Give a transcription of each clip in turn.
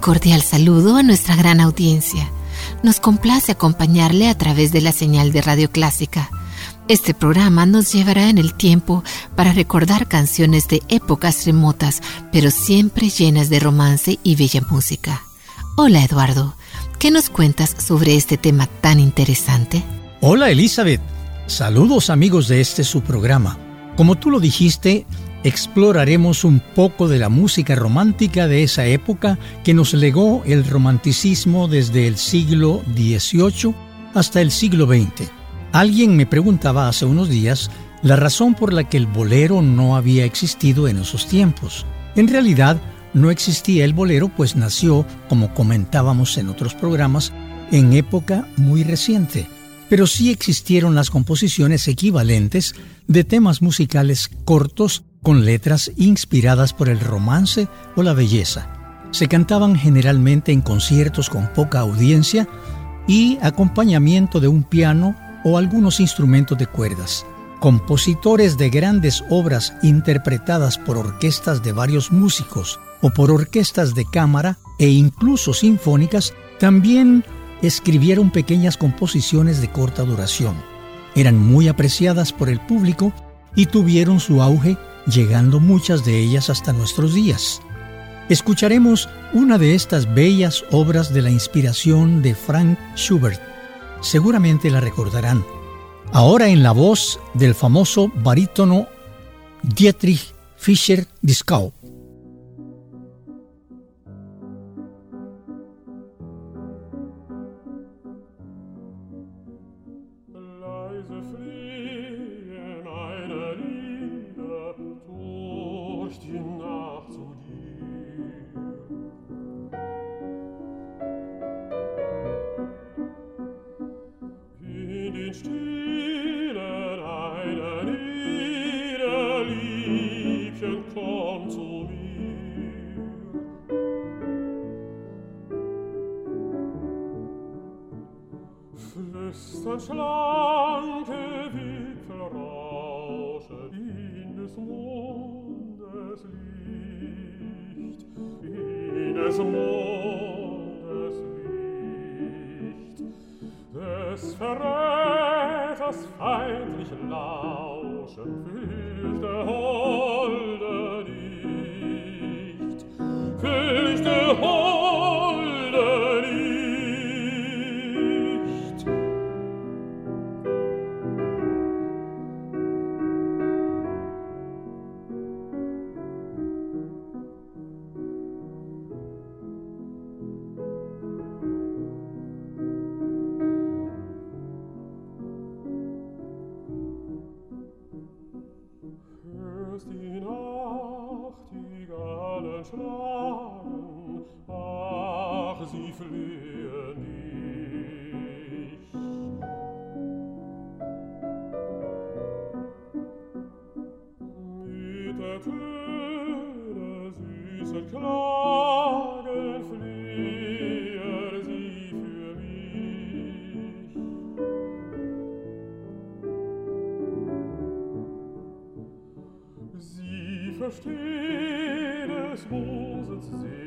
Cordial saludo a nuestra gran audiencia. Nos complace acompañarle a través de la señal de Radio Clásica. Este programa nos llevará en el tiempo para recordar canciones de épocas remotas, pero siempre llenas de romance y bella música. Hola Eduardo, ¿qué nos cuentas sobre este tema tan interesante? Hola Elizabeth, saludos amigos de este su programa. Como tú lo dijiste, exploraremos un poco de la música romántica de esa época que nos legó el romanticismo desde el siglo XVIII hasta el siglo XX. Alguien me preguntaba hace unos días la razón por la que el bolero no había existido en esos tiempos. En realidad, no existía el bolero pues nació, como comentábamos en otros programas, en época muy reciente pero sí existieron las composiciones equivalentes de temas musicales cortos con letras inspiradas por el romance o la belleza. Se cantaban generalmente en conciertos con poca audiencia y acompañamiento de un piano o algunos instrumentos de cuerdas. Compositores de grandes obras interpretadas por orquestas de varios músicos o por orquestas de cámara e incluso sinfónicas también escribieron pequeñas composiciones de corta duración. Eran muy apreciadas por el público y tuvieron su auge llegando muchas de ellas hasta nuestros días. Escucharemos una de estas bellas obras de la inspiración de Frank Schubert. Seguramente la recordarán. Ahora en la voz del famoso barítono Dietrich Fischer-Dieskau. des Verräters feindlich lauschen fürchte holde nicht. Fürchte holde Töne süßer Klagen fliehe für mich. Sie versteht es, wo sitzt sie,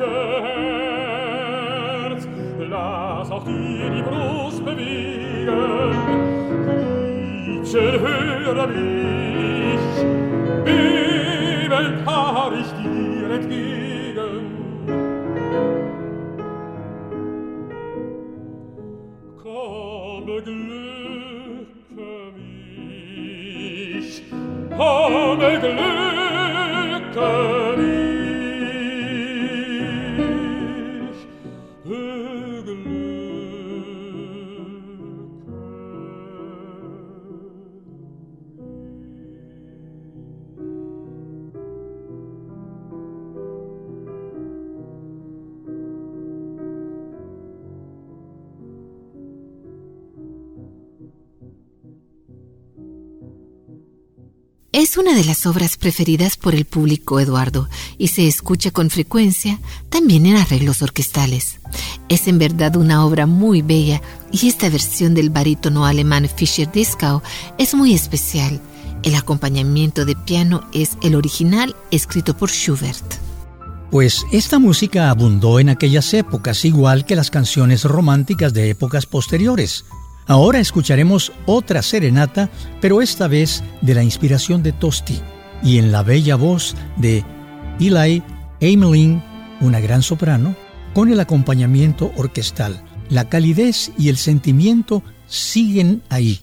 scherz lass auch dir die brust bewegen. Ich höre dich Es una de las obras preferidas por el público Eduardo y se escucha con frecuencia también en arreglos orquestales. Es en verdad una obra muy bella y esta versión del barítono alemán Fischer Dieskau es muy especial. El acompañamiento de piano es el original escrito por Schubert. Pues esta música abundó en aquellas épocas, igual que las canciones románticas de épocas posteriores. Ahora escucharemos otra serenata, pero esta vez de la inspiración de Tosti y en la bella voz de Eli Amelin, una gran soprano, con el acompañamiento orquestal. La calidez y el sentimiento siguen ahí.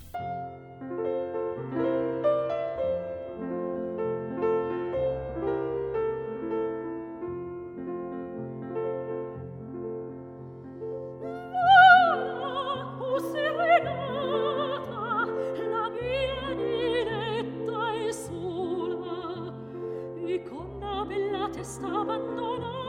con la bella testa abbandonata.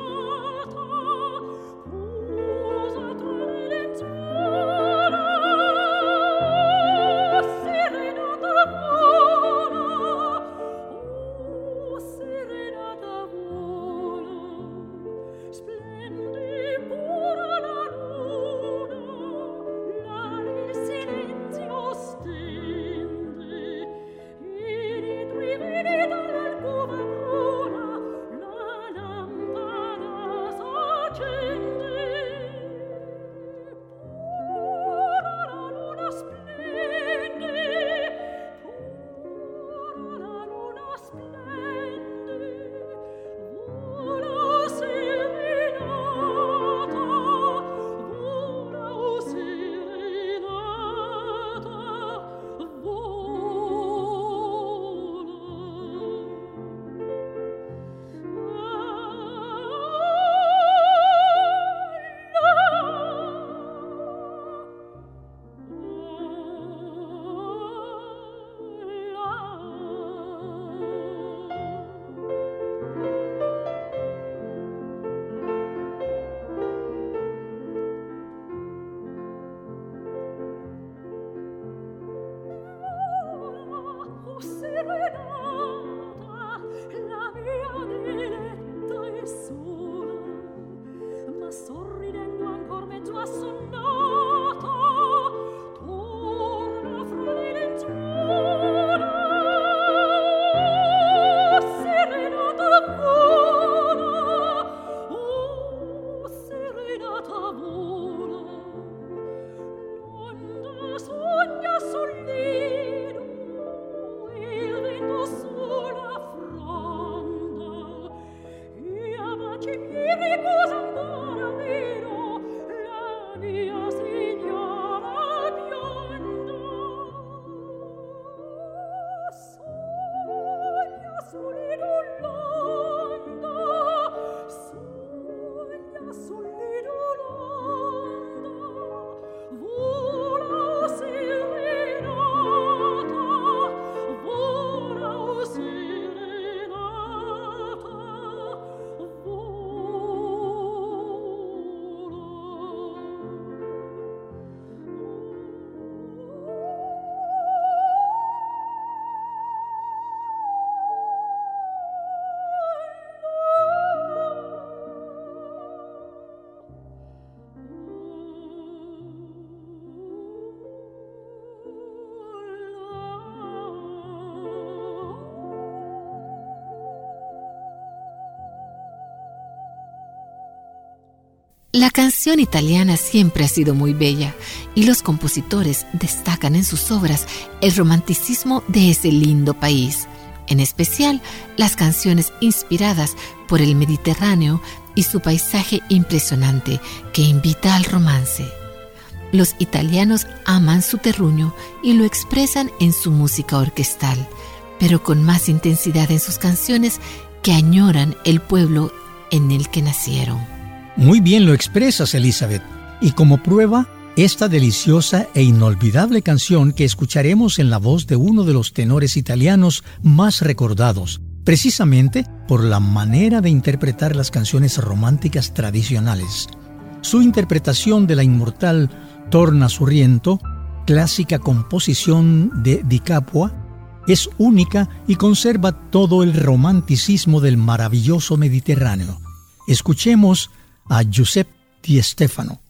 La canción italiana siempre ha sido muy bella y los compositores destacan en sus obras el romanticismo de ese lindo país, en especial las canciones inspiradas por el Mediterráneo y su paisaje impresionante que invita al romance. Los italianos aman su terruño y lo expresan en su música orquestal, pero con más intensidad en sus canciones que añoran el pueblo en el que nacieron. Muy bien lo expresas, Elizabeth. Y como prueba, esta deliciosa e inolvidable canción que escucharemos en la voz de uno de los tenores italianos más recordados, precisamente por la manera de interpretar las canciones románticas tradicionales. Su interpretación de la inmortal Torna Surriento, clásica composición de Di Capua, es única y conserva todo el romanticismo del maravilloso Mediterráneo. Escuchemos a Giuseppe Di Stefano.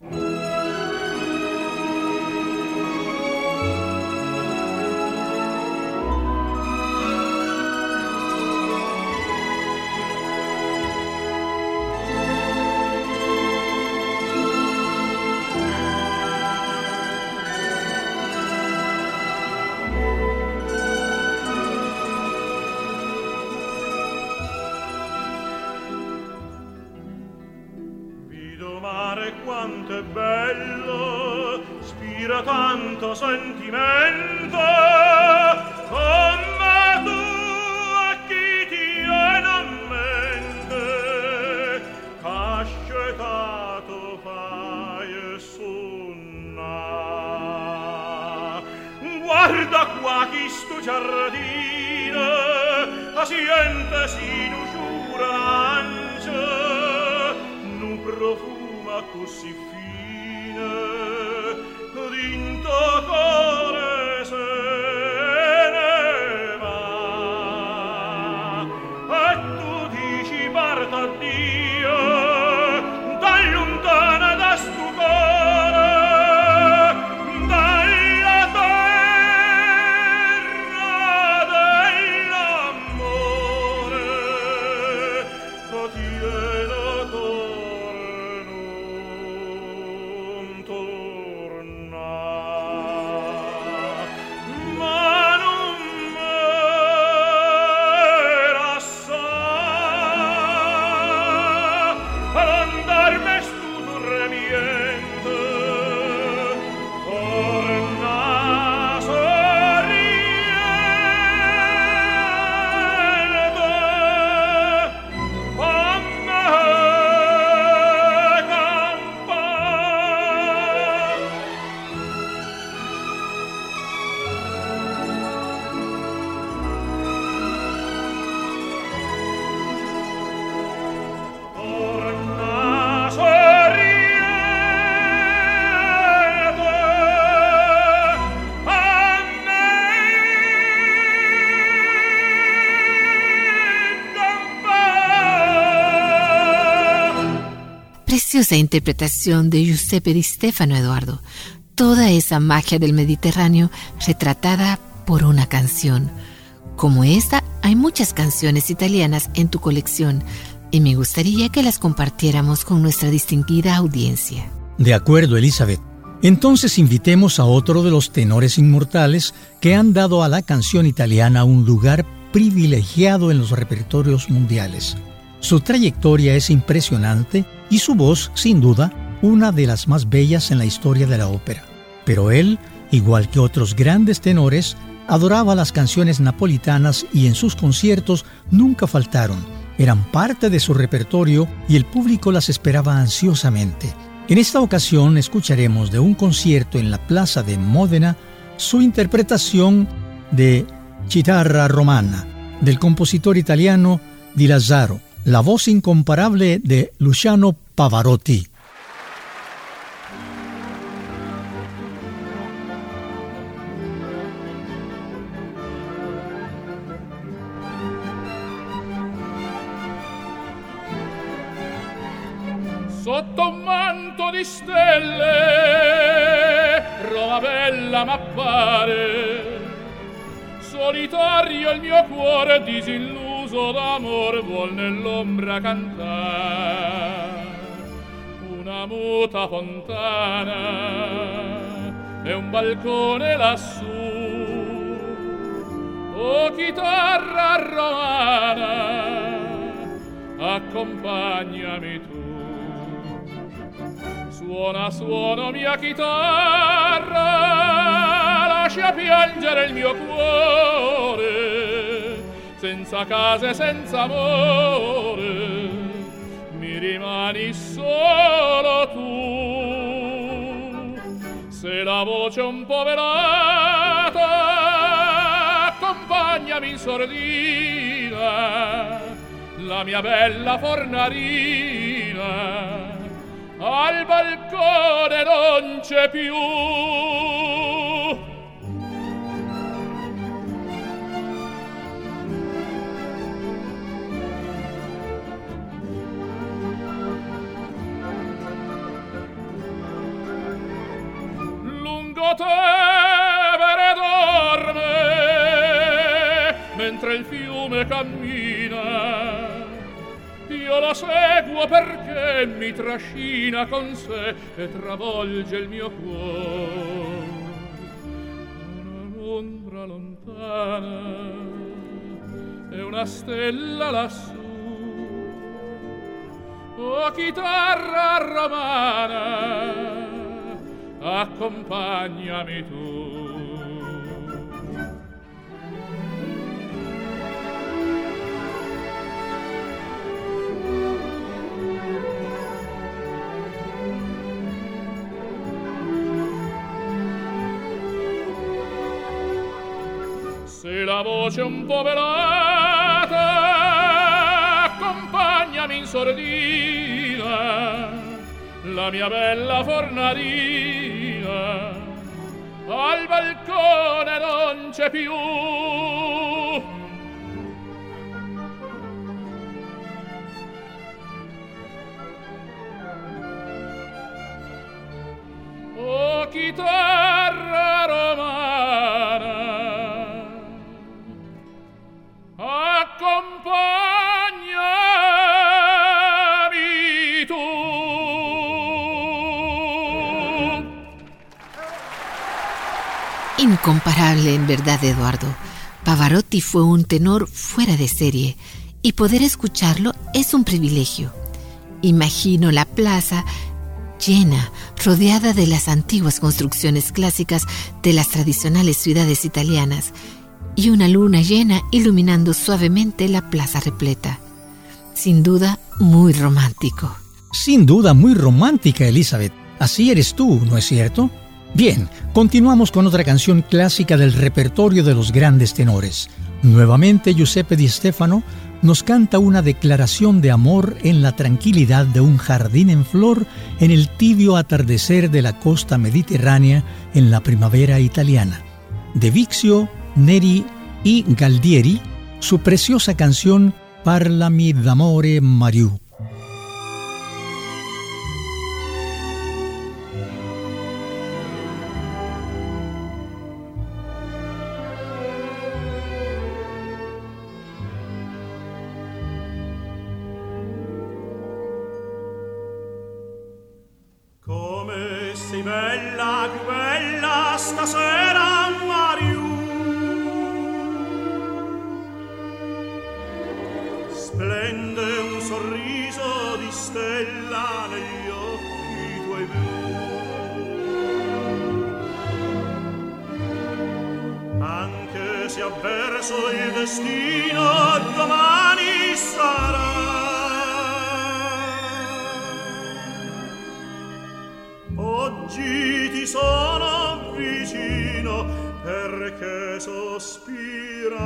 quanto è bello spira tanto sentimento. Come tu a chi ti è non mente cascetato fai e sunna. Guarda qua chi sto giardino paziente si nu giuranza nu profumo così fine d'intaccare Preciosa interpretación de Giuseppe Di Stefano Eduardo. Toda esa magia del Mediterráneo retratada por una canción. Como esta, hay muchas canciones italianas en tu colección y me gustaría que las compartiéramos con nuestra distinguida audiencia. De acuerdo, Elizabeth. Entonces invitemos a otro de los tenores inmortales que han dado a la canción italiana un lugar privilegiado en los repertorios mundiales. Su trayectoria es impresionante y su voz, sin duda, una de las más bellas en la historia de la ópera. Pero él, igual que otros grandes tenores, adoraba las canciones napolitanas y en sus conciertos nunca faltaron. Eran parte de su repertorio y el público las esperaba ansiosamente. En esta ocasión escucharemos de un concierto en la plaza de Módena su interpretación de Chitarra Romana del compositor italiano Di Lazzaro, la voz incomparable de Luciano Pavarotti. Sotto un manto di stelle Roma bella m'appare Solitario il mio cuore disilluso d'amor vuol nell'ombra cantar Una muta fontana e un balcone lassù. Oh chitarra romana, accompagnami tu. Suona, suona mia chitarra, lascia piangere il mio cuore, senza casa e senza amore, mi rimani solo tu. Se la voce un po' velata, accompagnami in sordina, la mia bella fornarina al balcone non c'è più. Cammina io la seguo perché mi trascina con sé e travolge il mio cuore. Un'ombra lontana e una stella lassù. Oh chitarra romana, accompagnami tu. La voce un po' velata accompagnami in sordina la mia bella fornarina. Al balcone non c'è più Incomparable en verdad, Eduardo. Pavarotti fue un tenor fuera de serie y poder escucharlo es un privilegio. Imagino la plaza llena, rodeada de las antiguas construcciones clásicas de las tradicionales ciudades italianas y una luna llena iluminando suavemente la plaza repleta. Sin duda, muy romántico. Sin duda muy romántica, Elizabeth. Así eres tú, ¿no es cierto? Bien, continuamos con otra canción clásica del repertorio de los grandes tenores. Nuevamente Giuseppe Di Stefano nos canta una declaración de amor en la tranquilidad de un jardín en flor en el tibio atardecer de la costa mediterránea en la primavera italiana. De Vixio, Neri y Galdieri, su preciosa canción Parlami d'amore Mariù. perché sospirai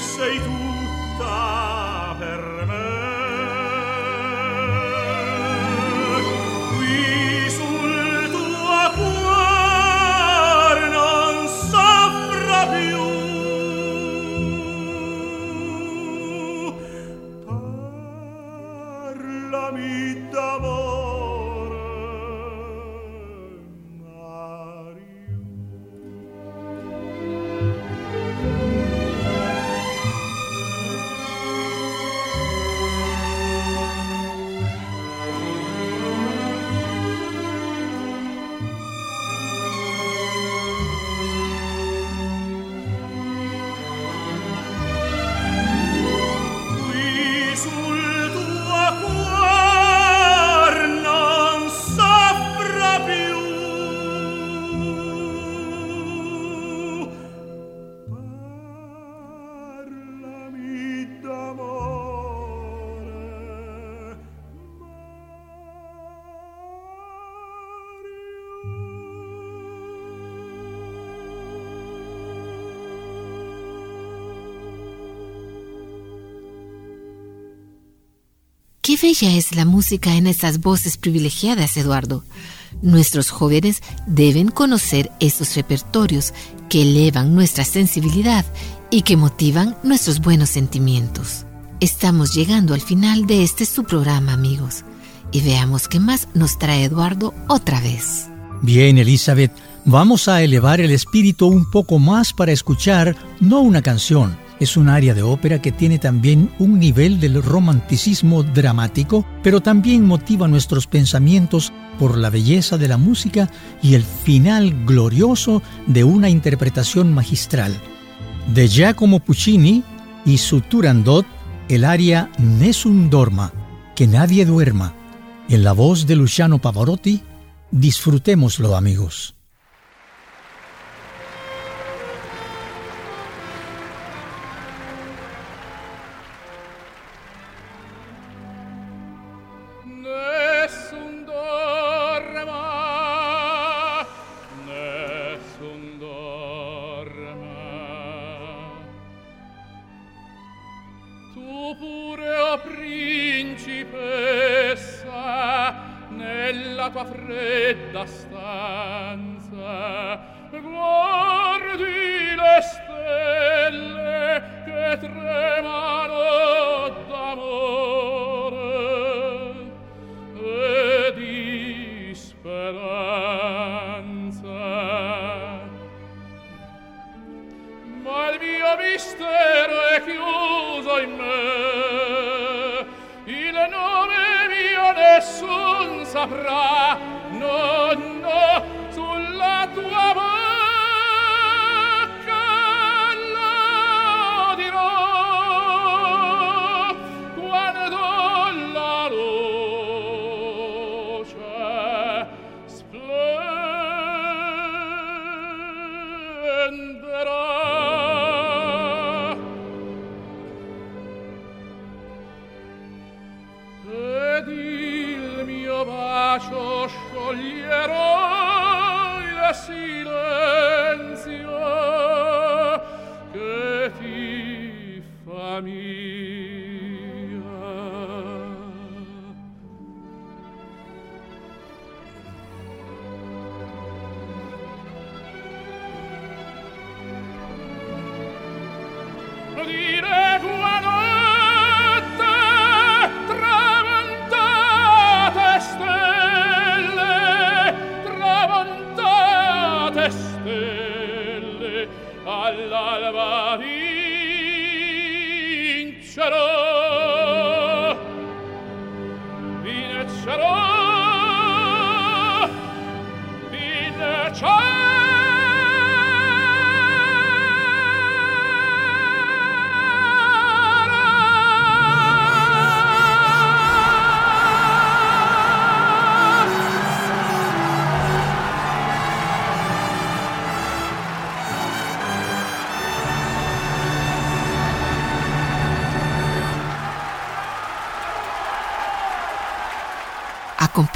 sei tu. Bella es la música en estas voces privilegiadas, Eduardo. Nuestros jóvenes deben conocer esos repertorios que elevan nuestra sensibilidad y que motivan nuestros buenos sentimientos. Estamos llegando al final de este su programa, amigos, y veamos qué más nos trae Eduardo otra vez. Bien, Elizabeth, vamos a elevar el espíritu un poco más para escuchar no una canción, es un área de ópera que tiene también un nivel del romanticismo dramático, pero también motiva nuestros pensamientos por la belleza de la música y el final glorioso de una interpretación magistral. De Giacomo Puccini y su Turandot, el aria Nessun Dorma, que nadie duerma, en la voz de Luciano Pavarotti, disfrutémoslo amigos. tu pure o principessa nella tua fredda stanza. Guardi le stelle che tremano saprà no no sulla tua bocca lo dirò. Quando la luce splenderà.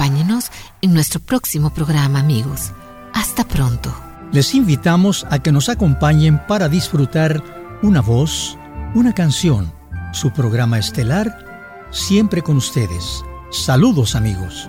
Acompáñenos en nuestro próximo programa, amigos. Hasta pronto. Les invitamos a que nos acompañen para disfrutar una voz, una canción, su programa estelar, siempre con ustedes. Saludos amigos.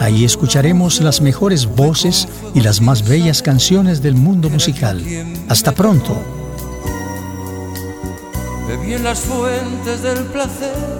Ahí escucharemos las mejores voces y las más bellas canciones del mundo musical. Hasta pronto. En las fuentes del placer